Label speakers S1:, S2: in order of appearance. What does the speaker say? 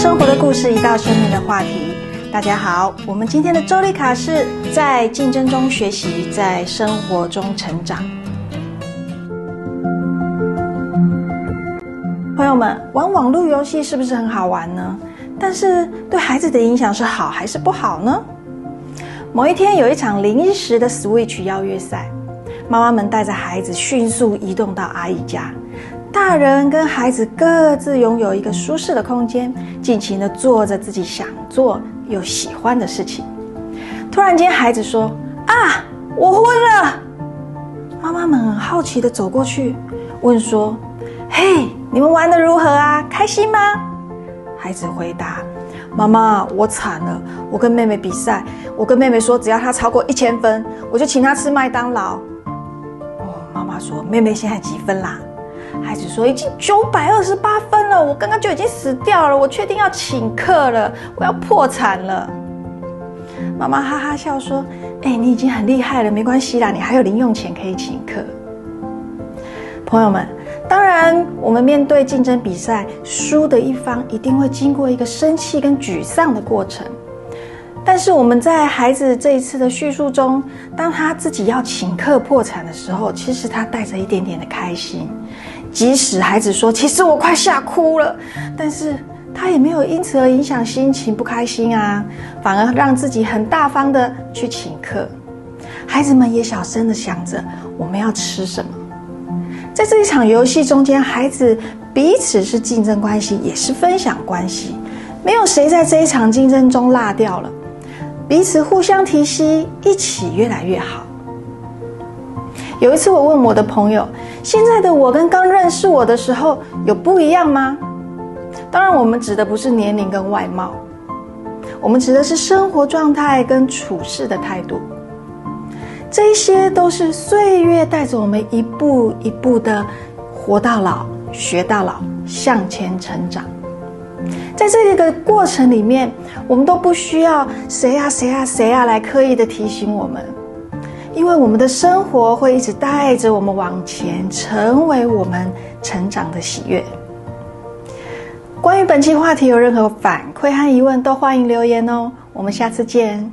S1: 生活的故事，一道生命的话题。大家好，我们今天的周丽卡是在竞争中学习，在生活中成长。朋友们，玩网络游戏是不是很好玩呢？但是对孩子的影响是好还是不好呢？某一天有一场临时的 Switch 邀约赛，妈妈们带着孩子迅速移动到阿姨家。大人跟孩子各自拥有一个舒适的空间，尽情的做着自己想做又喜欢的事情。突然间，孩子说：“啊，我昏了！”妈妈们很好奇的走过去，问说：“嘿，你们玩的如何啊？开心吗？”孩子回答：“妈妈，我惨了，我跟妹妹比赛，我跟妹妹说，只要她超过一千分，我就请她吃麦当劳。”哦，妈妈说：“妹妹现在几分啦？”孩子说：“已经九百二十八分了，我刚刚就已经死掉了。我确定要请客了，我要破产了。”妈妈哈哈笑说：“哎，你已经很厉害了，没关系啦，你还有零用钱可以请客。”朋友们，当然，我们面对竞争比赛，输的一方一定会经过一个生气跟沮丧的过程。但是我们在孩子这一次的叙述中，当他自己要请客破产的时候，其实他带着一点点的开心。即使孩子说：“其实我快吓哭了”，但是他也没有因此而影响心情不开心啊，反而让自己很大方的去请客。孩子们也小声的想着我们要吃什么。在这一场游戏中间，孩子彼此是竞争关系，也是分享关系，没有谁在这一场竞争中落掉了，彼此互相提携，一起越来越好。有一次，我问我的朋友：“现在的我跟刚认识我的时候有不一样吗？”当然，我们指的不是年龄跟外貌，我们指的是生活状态跟处事的态度。这些都是岁月带着我们一步一步的活到老、学到老、向前成长。在这个过程里面，我们都不需要谁呀、谁呀、谁呀来刻意的提醒我们。因为我们的生活会一直带着我们往前，成为我们成长的喜悦。关于本期话题有任何反馈和疑问，都欢迎留言哦。我们下次见。